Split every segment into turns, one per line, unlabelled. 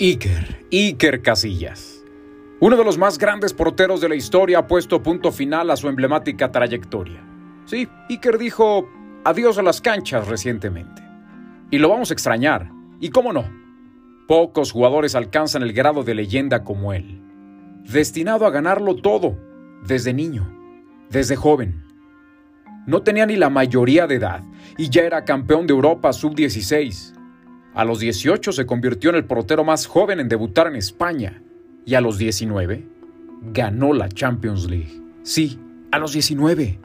Iker, Iker Casillas. Uno de los más grandes porteros de la historia ha puesto punto final a su emblemática trayectoria. Sí, Iker dijo adiós a las canchas recientemente. Y lo vamos a extrañar. ¿Y cómo no? Pocos jugadores alcanzan el grado de leyenda como él. Destinado a ganarlo todo, desde niño, desde joven. No tenía ni la mayoría de edad y ya era campeón de Europa sub-16 a los 18 se convirtió en el portero más joven en debutar en España y a los 19 ganó la Champions League. Sí, a los 19.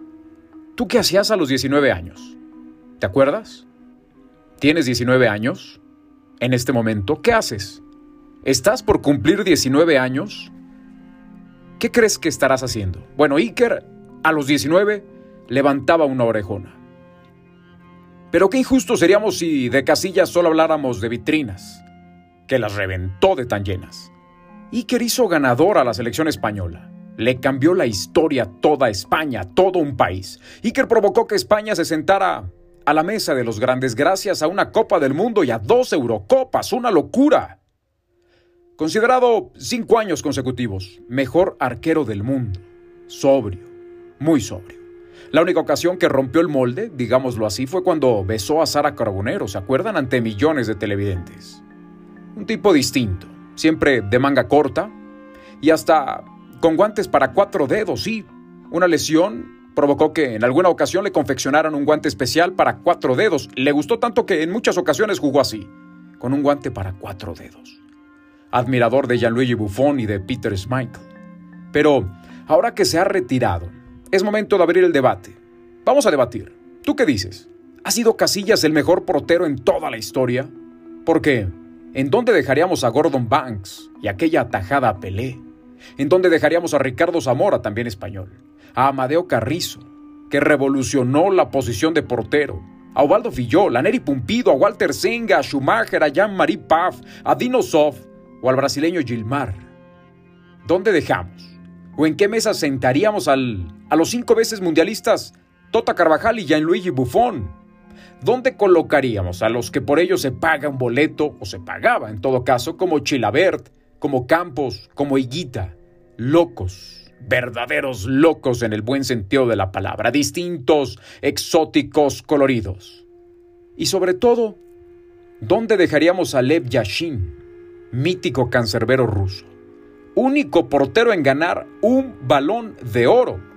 ¿Tú qué hacías a los 19 años? ¿Te acuerdas? ¿Tienes 19 años? En este momento, ¿qué haces? ¿Estás por cumplir 19 años? ¿Qué crees que estarás haciendo? Bueno, Iker, a los 19, levantaba una orejona. Pero qué injusto seríamos si de Casillas solo habláramos de vitrinas, que las reventó de tan llenas. Iker hizo ganador a la selección española. Le cambió la historia a toda España, todo un país. Iker provocó que España se sentara a la mesa de los grandes gracias a una Copa del Mundo y a dos Eurocopas. ¡Una locura! Considerado cinco años consecutivos mejor arquero del mundo. Sobrio, muy sobrio. La única ocasión que rompió el molde, digámoslo así, fue cuando besó a Sara Carbonero, ¿se acuerdan? Ante millones de televidentes. Un tipo distinto, siempre de manga corta y hasta con guantes para cuatro dedos, sí. Una lesión provocó que en alguna ocasión le confeccionaran un guante especial para cuatro dedos. Le gustó tanto que en muchas ocasiones jugó así, con un guante para cuatro dedos. Admirador de Gianluigi Buffon y de Peter Schmeichel. Pero ahora que se ha retirado, es momento de abrir el debate. Vamos a debatir. ¿Tú qué dices? ¿Ha sido Casillas el mejor portero en toda la historia? ¿Por qué? ¿En dónde dejaríamos a Gordon Banks y aquella atajada Pelé? ¿En dónde dejaríamos a Ricardo Zamora, también español? A Amadeo Carrizo, que revolucionó la posición de portero. A Ovaldo Fillol, a Neri Pumpido, a Walter Senga, a Schumacher, a Jean-Marie Paf, a Dino Sof o al brasileño Gilmar. ¿Dónde dejamos? ¿O en qué mesa sentaríamos al, a los cinco veces mundialistas Tota Carvajal y Gianluigi Buffon? ¿Dónde colocaríamos a los que por ello se paga un boleto, o se pagaba en todo caso, como Chilabert, como Campos, como Higuita? Locos, verdaderos locos en el buen sentido de la palabra, distintos, exóticos, coloridos. Y sobre todo, ¿dónde dejaríamos a Lev Yashin, mítico cancerbero ruso? único portero en ganar un balón de oro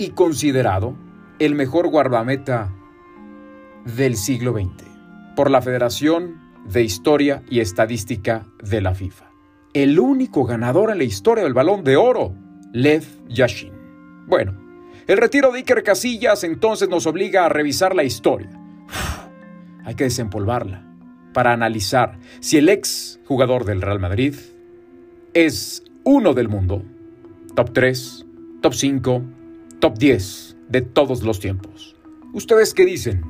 y considerado el mejor guardameta del siglo XX por la Federación de Historia y Estadística de la FIFA. El único ganador en la historia del balón de oro, Lev Yashin. Bueno, el retiro de Iker Casillas entonces nos obliga a revisar la historia. hay que desempolvarla para analizar si el ex jugador del Real Madrid es uno del mundo. Top 3, top 5, top 10 de todos los tiempos. ¿Ustedes qué dicen?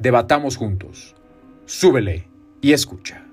Debatamos juntos. Súbele y escucha.